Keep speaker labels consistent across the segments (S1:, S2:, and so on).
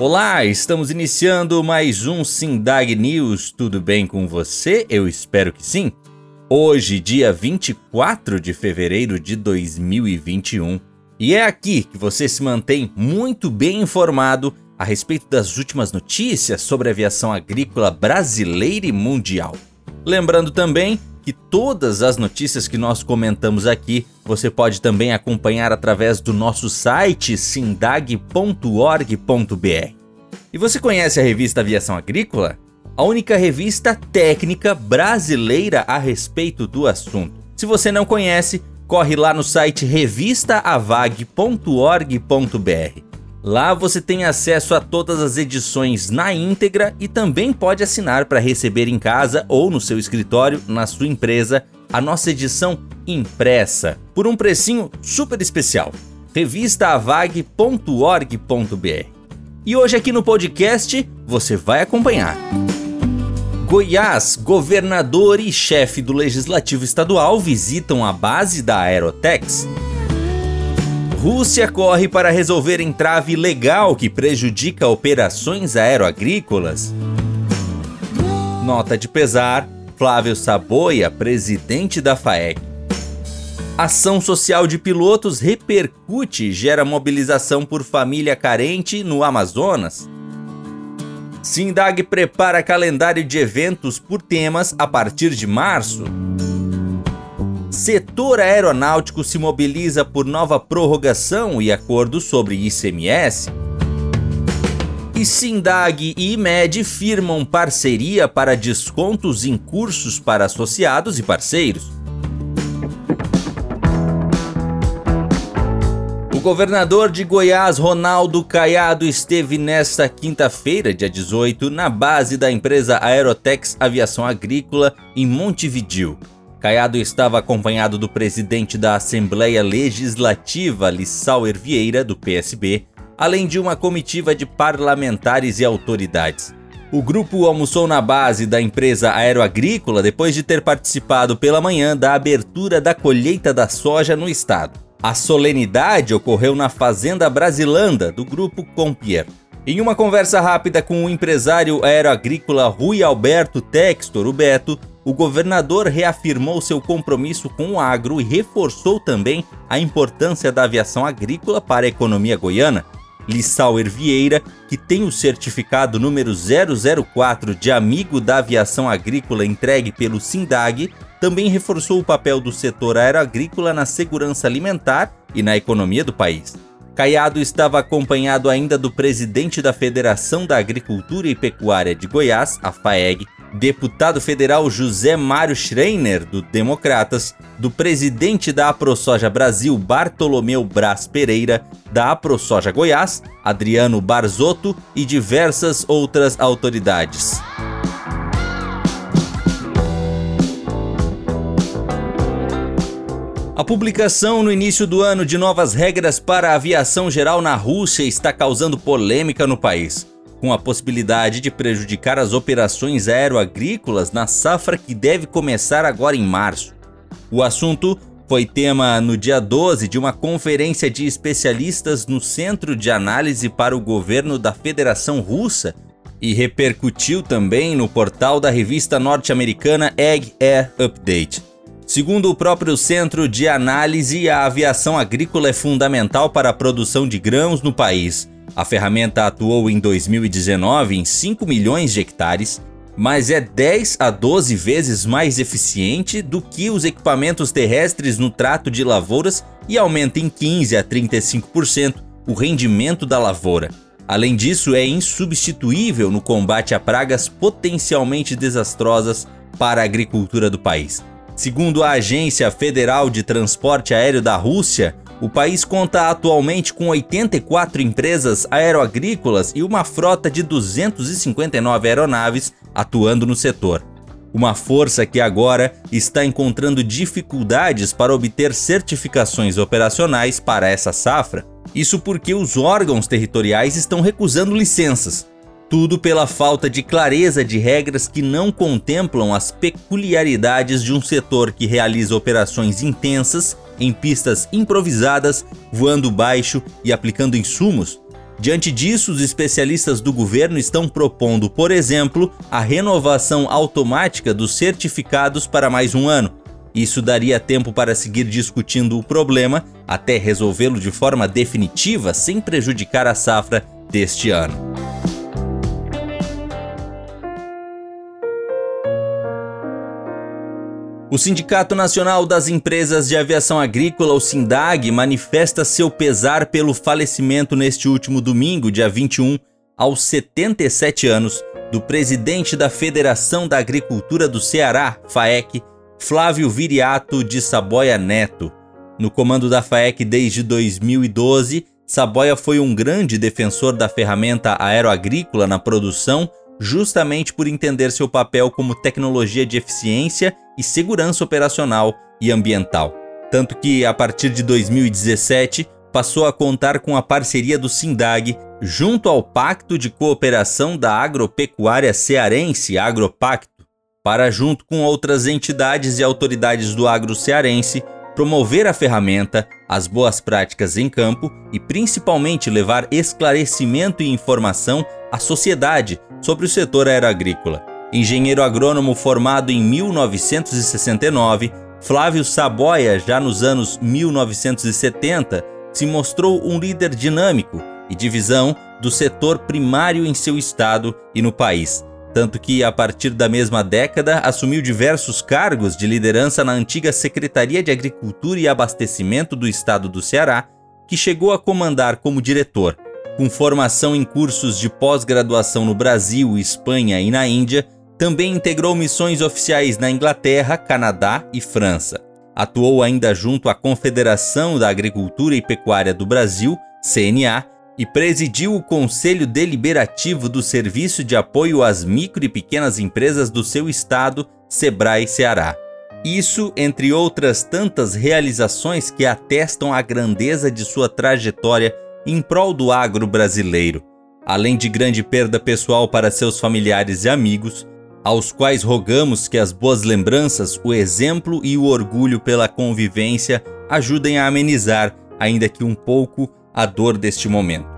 S1: Olá, estamos iniciando mais um Sindag News. Tudo bem com você? Eu espero que sim. Hoje, dia 24 de fevereiro de 2021. E é aqui que você se mantém muito bem informado a respeito das últimas notícias sobre a aviação agrícola brasileira e mundial. Lembrando também que todas as notícias que nós comentamos aqui você pode também acompanhar através do nosso site sindag.org.br. E você conhece a revista Aviação Agrícola? A única revista técnica brasileira a respeito do assunto. Se você não conhece, corre lá no site revistaavag.org.br. Lá você tem acesso a todas as edições na íntegra e também pode assinar para receber em casa ou no seu escritório, na sua empresa, a nossa edição impressa por um precinho super especial. revistaavag.org.br. E hoje aqui no podcast você vai acompanhar. Goiás, governador e chefe do Legislativo Estadual visitam a base da Aerotex. Rússia corre para resolver entrave legal que prejudica operações aeroagrícolas. Nota de pesar: Flávio Saboia, presidente da FAEC. Ação social de pilotos repercute e gera mobilização por família carente no Amazonas. Sindag prepara calendário de eventos por temas a partir de março. Setor aeronáutico se mobiliza por nova prorrogação e acordo sobre ICMS. E Sindag e IMED firmam parceria para descontos em cursos para associados e parceiros. O governador de Goiás, Ronaldo Caiado, esteve nesta quinta-feira, dia 18, na base da empresa Aerotex Aviação Agrícola, em Montevidil. Caiado estava acompanhado do presidente da Assembleia Legislativa, Lissauer Vieira, do PSB, além de uma comitiva de parlamentares e autoridades. O grupo almoçou na base da empresa aeroagrícola depois de ter participado pela manhã da abertura da colheita da soja no estado. A solenidade ocorreu na Fazenda Brasilanda, do grupo Compier. Em uma conversa rápida com o empresário aeroagrícola Rui Alberto Textor, o Beto, o governador reafirmou seu compromisso com o agro e reforçou também a importância da aviação agrícola para a economia goiana. Lissauer Vieira, que tem o certificado número 004 de amigo da aviação agrícola entregue pelo SINDAG, também reforçou o papel do setor aeroagrícola na segurança alimentar e na economia do país. Caiado estava acompanhado ainda do presidente da Federação da Agricultura e Pecuária de Goiás, a FAEG, deputado federal José Mário Schreiner, do Democratas, do presidente da AproSoja Brasil, Bartolomeu Braz Pereira, da AproSoja Goiás, Adriano Barzotto e diversas outras autoridades. A publicação no início do ano de novas regras para a aviação geral na Rússia está causando polêmica no país com a possibilidade de prejudicar as operações aeroagrícolas na safra que deve começar agora em março. O assunto foi tema no dia 12 de uma conferência de especialistas no Centro de Análise para o Governo da Federação Russa e repercutiu também no portal da revista norte-americana Egg Air Update. Segundo o próprio Centro de Análise, a aviação agrícola é fundamental para a produção de grãos no país a ferramenta atuou em 2019 em 5 milhões de hectares, mas é 10 a 12 vezes mais eficiente do que os equipamentos terrestres no trato de lavouras e aumenta em 15 a 35% o rendimento da lavoura. Além disso, é insubstituível no combate a pragas potencialmente desastrosas para a agricultura do país. Segundo a Agência Federal de Transporte Aéreo da Rússia, o país conta atualmente com 84 empresas aeroagrícolas e uma frota de 259 aeronaves atuando no setor. Uma força que agora está encontrando dificuldades para obter certificações operacionais para essa safra. Isso porque os órgãos territoriais estão recusando licenças. Tudo pela falta de clareza de regras que não contemplam as peculiaridades de um setor que realiza operações intensas em pistas improvisadas, voando baixo e aplicando insumos. Diante disso, os especialistas do governo estão propondo, por exemplo, a renovação automática dos certificados para mais um ano. Isso daria tempo para seguir discutindo o problema até resolvê-lo de forma definitiva sem prejudicar a safra deste ano. O Sindicato Nacional das Empresas de Aviação Agrícola, o SINDAG, manifesta seu pesar pelo falecimento neste último domingo, dia 21, aos 77 anos, do presidente da Federação da Agricultura do Ceará, FAEC, Flávio Viriato de Saboia Neto. No comando da FAEC desde 2012, Saboia foi um grande defensor da ferramenta aeroagrícola na produção, justamente por entender seu papel como tecnologia de eficiência e segurança operacional e ambiental. Tanto que, a partir de 2017, passou a contar com a parceria do SINDAG junto ao Pacto de Cooperação da Agropecuária Cearense, Agropacto, para, junto com outras entidades e autoridades do agro cearense, promover a ferramenta, as boas práticas em campo e principalmente levar esclarecimento e informação à sociedade sobre o setor aeroagrícola. Engenheiro agrônomo formado em 1969, Flávio Saboia, já nos anos 1970, se mostrou um líder dinâmico e de visão do setor primário em seu estado e no país, tanto que, a partir da mesma década, assumiu diversos cargos de liderança na antiga Secretaria de Agricultura e Abastecimento do estado do Ceará, que chegou a comandar como diretor. Com formação em cursos de pós-graduação no Brasil, Espanha e na Índia, também integrou missões oficiais na Inglaterra, Canadá e França. Atuou ainda junto à Confederação da Agricultura e Pecuária do Brasil, CNA, e presidiu o Conselho Deliberativo do Serviço de Apoio às Micro e Pequenas Empresas do seu estado, Sebrae Ceará. Isso, entre outras tantas realizações que atestam a grandeza de sua trajetória em prol do agro brasileiro. Além de grande perda pessoal para seus familiares e amigos, aos quais rogamos que as boas lembranças, o exemplo e o orgulho pela convivência ajudem a amenizar, ainda que um pouco, a dor deste momento.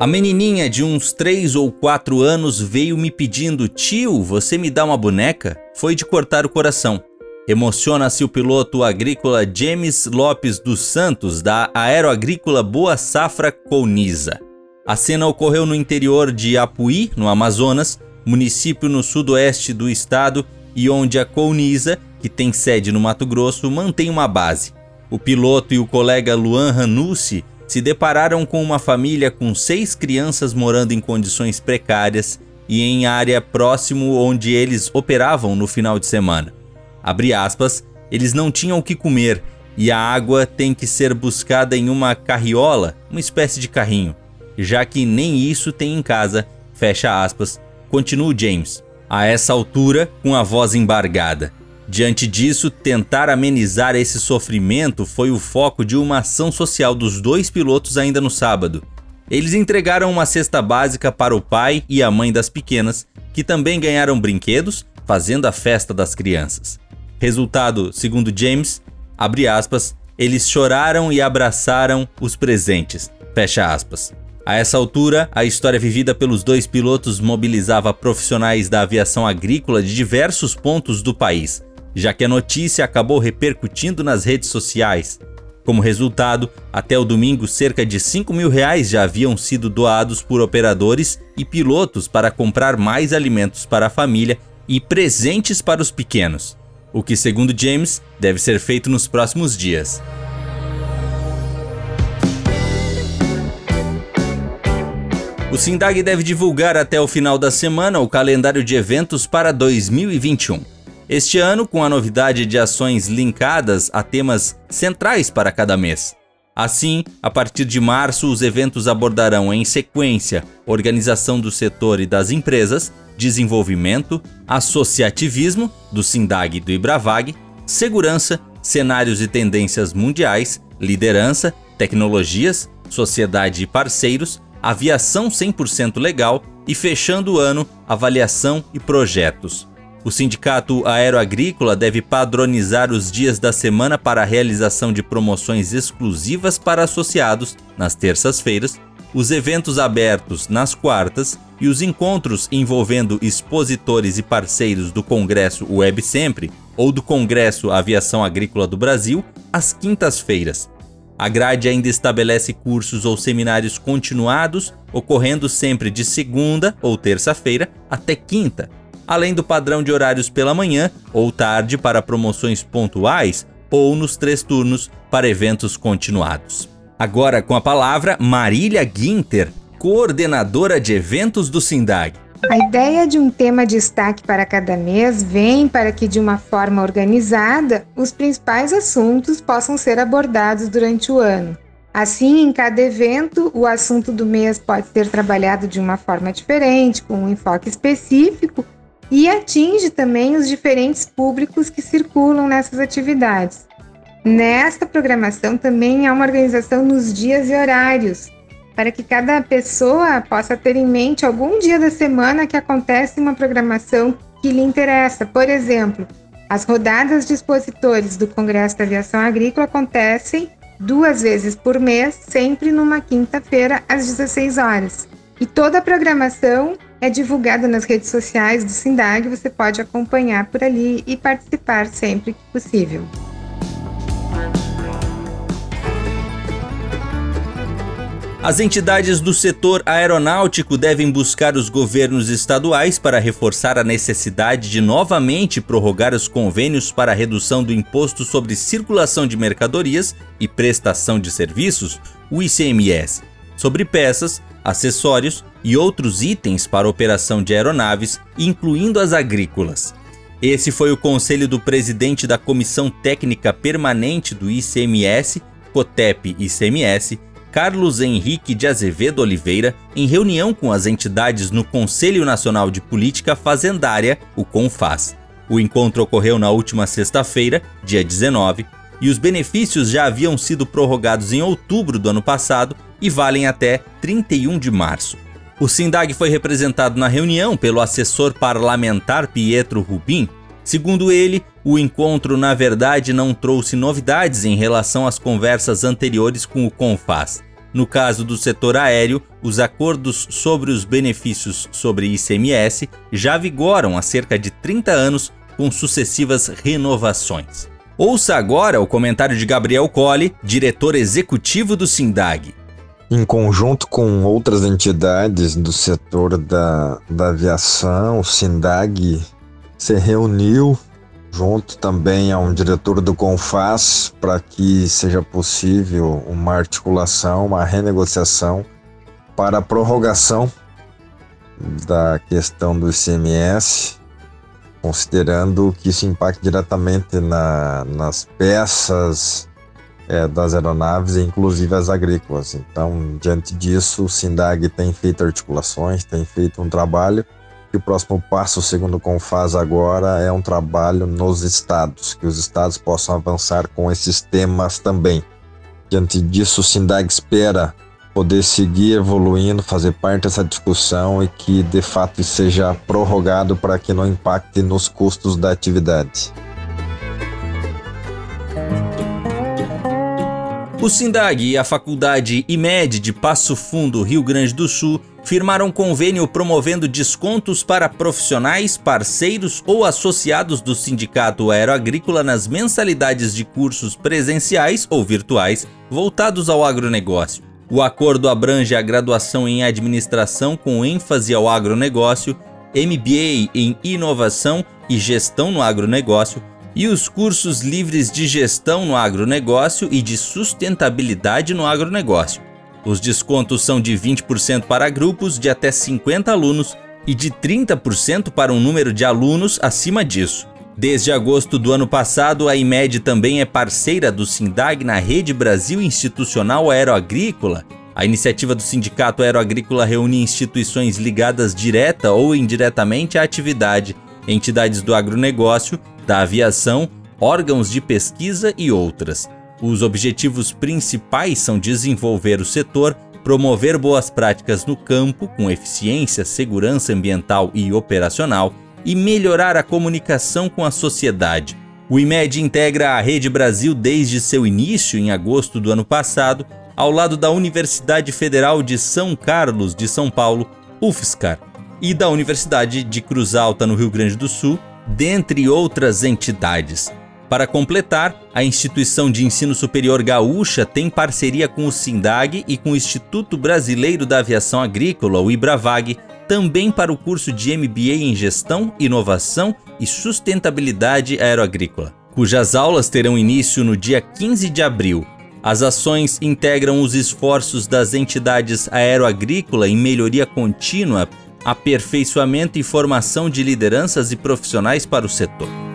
S1: A menininha de uns 3 ou 4 anos veio me pedindo: Tio, você me dá uma boneca? Foi de cortar o coração. Emociona-se o piloto agrícola James Lopes dos Santos, da Aeroagrícola Boa Safra Colniza. A cena ocorreu no interior de Apuí, no Amazonas, município no sudoeste do estado e onde a Colniza, que tem sede no Mato Grosso, mantém uma base. O piloto e o colega Luan Ranucci se depararam com uma família com seis crianças morando em condições precárias e em área próximo onde eles operavam no final de semana. Abre aspas, eles não tinham o que comer e a água tem que ser buscada em uma carriola, uma espécie de carrinho, já que nem isso tem em casa, fecha aspas, continua James, a essa altura com a voz embargada. Diante disso, tentar amenizar esse sofrimento foi o foco de uma ação social dos dois pilotos ainda no sábado. Eles entregaram uma cesta básica para o pai e a mãe das pequenas, que também ganharam brinquedos, fazendo a festa das crianças. Resultado, segundo James, abre aspas, eles choraram e abraçaram os presentes. Fecha aspas. A essa altura, a história vivida pelos dois pilotos mobilizava profissionais da aviação agrícola de diversos pontos do país, já que a notícia acabou repercutindo nas redes sociais. Como resultado, até o domingo, cerca de 5 mil reais já haviam sido doados por operadores e pilotos para comprar mais alimentos para a família e presentes para os pequenos o que, segundo James, deve ser feito nos próximos dias. O Sindag deve divulgar até o final da semana o calendário de eventos para 2021. Este ano, com a novidade de ações linkadas a temas centrais para cada mês. Assim, a partir de março, os eventos abordarão em sequência organização do setor e das empresas, desenvolvimento, associativismo, do SINDAG e do IBRAVAG, segurança, cenários e tendências mundiais, liderança, tecnologias, sociedade e parceiros, aviação 100% legal e fechando o ano, avaliação e projetos. O Sindicato Aeroagrícola deve padronizar os dias da semana para a realização de promoções exclusivas para associados nas terças-feiras, os eventos abertos nas quartas e os encontros envolvendo expositores e parceiros do Congresso Web Sempre ou do Congresso Aviação Agrícola do Brasil às quintas-feiras. A grade ainda estabelece cursos ou seminários continuados, ocorrendo sempre de segunda ou terça-feira até quinta, além do padrão de horários pela manhã ou tarde para promoções pontuais ou nos três turnos para eventos continuados. Agora com a palavra Marília Guinter, coordenadora de eventos do SINDAG.
S2: A ideia de um tema de destaque para cada mês vem para que, de uma forma organizada, os principais assuntos possam ser abordados durante o ano. Assim, em cada evento, o assunto do mês pode ser trabalhado de uma forma diferente, com um enfoque específico e atinge também os diferentes públicos que circulam nessas atividades. Nesta programação também há uma organização nos dias e horários, para que cada pessoa possa ter em mente algum dia da semana que acontece uma programação que lhe interessa. Por exemplo, as rodadas de expositores do Congresso da Aviação Agrícola acontecem duas vezes por mês, sempre numa quinta-feira às 16 horas. E toda a programação é divulgada nas redes sociais do SINDAG, você pode acompanhar por ali e participar sempre que possível.
S1: As entidades do setor aeronáutico devem buscar os governos estaduais para reforçar a necessidade de novamente prorrogar os convênios para a redução do Imposto sobre Circulação de Mercadorias e Prestação de Serviços, o ICMS, sobre peças, acessórios e outros itens para operação de aeronaves, incluindo as agrícolas. Esse foi o conselho do presidente da Comissão Técnica Permanente do ICMS, COTEP-ICMS, Carlos Henrique de Azevedo Oliveira, em reunião com as entidades no Conselho Nacional de Política Fazendária, o CONFAS. O encontro ocorreu na última sexta-feira, dia 19, e os benefícios já haviam sido prorrogados em outubro do ano passado e valem até 31 de março. O SINDAG foi representado na reunião pelo assessor parlamentar Pietro Rubin. Segundo ele, o encontro, na verdade, não trouxe novidades em relação às conversas anteriores com o CONFAS. No caso do setor aéreo, os acordos sobre os benefícios sobre ICMS já vigoram há cerca de 30 anos, com sucessivas renovações. Ouça agora o comentário de Gabriel Colli, diretor executivo do SINDAG.
S3: Em conjunto com outras entidades do setor da, da aviação, o SINDAG se reuniu junto também a um diretor do Confas para que seja possível uma articulação, uma renegociação para a prorrogação da questão do ICMS, considerando que isso impacta diretamente na, nas peças é, das aeronaves, inclusive as agrícolas. Então, diante disso, o SINDAG tem feito articulações, tem feito um trabalho que o próximo passo, segundo o Confaz agora, é um trabalho nos estados, que os estados possam avançar com esses temas também. Diante disso, o SINDAG espera poder seguir evoluindo, fazer parte dessa discussão e que de fato seja prorrogado para que não impacte nos custos da atividade.
S1: O SINDAG e a Faculdade IMED de Passo Fundo, Rio Grande do Sul, firmaram convênio promovendo descontos para profissionais, parceiros ou associados do Sindicato Aeroagrícola nas mensalidades de cursos presenciais ou virtuais voltados ao agronegócio. O acordo abrange a graduação em administração com ênfase ao agronegócio, MBA em inovação e gestão no agronegócio e os cursos livres de gestão no agronegócio e de sustentabilidade no agronegócio. Os descontos são de 20% para grupos de até 50 alunos e de 30% para um número de alunos acima disso. Desde agosto do ano passado, a IMED também é parceira do SINDAG na Rede Brasil Institucional Aeroagrícola. A iniciativa do Sindicato Aeroagrícola reúne instituições ligadas direta ou indiretamente à atividade, entidades do agronegócio, da aviação, órgãos de pesquisa e outras. Os objetivos principais são desenvolver o setor, promover boas práticas no campo, com eficiência, segurança ambiental e operacional, e melhorar a comunicação com a sociedade. O IMED integra a Rede Brasil desde seu início, em agosto do ano passado, ao lado da Universidade Federal de São Carlos de São Paulo, UFSCar, e da Universidade de Cruz Alta, no Rio Grande do Sul, dentre outras entidades. Para completar, a instituição de ensino superior gaúcha tem parceria com o SINDAG e com o Instituto Brasileiro da Aviação Agrícola, o IBRAVAG, também para o curso de MBA em Gestão, Inovação e Sustentabilidade Aeroagrícola, cujas aulas terão início no dia 15 de abril. As ações integram os esforços das entidades aeroagrícola em melhoria contínua, aperfeiçoamento e formação de lideranças e profissionais para o setor.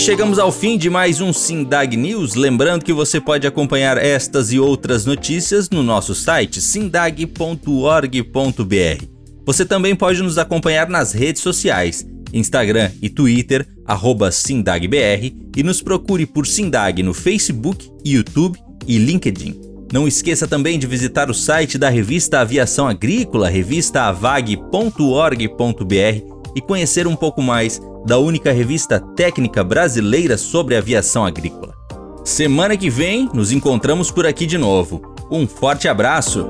S1: Chegamos ao fim de mais um Sindag News. Lembrando que você pode acompanhar estas e outras notícias no nosso site sindag.org.br. Você também pode nos acompanhar nas redes sociais, Instagram e Twitter, SindagBR, e nos procure por Sindag no Facebook, YouTube e LinkedIn. Não esqueça também de visitar o site da revista Aviação Agrícola, revistaavag.org.br e conhecer um pouco mais da única revista técnica brasileira sobre aviação agrícola. Semana que vem nos encontramos por aqui de novo. Um forte abraço!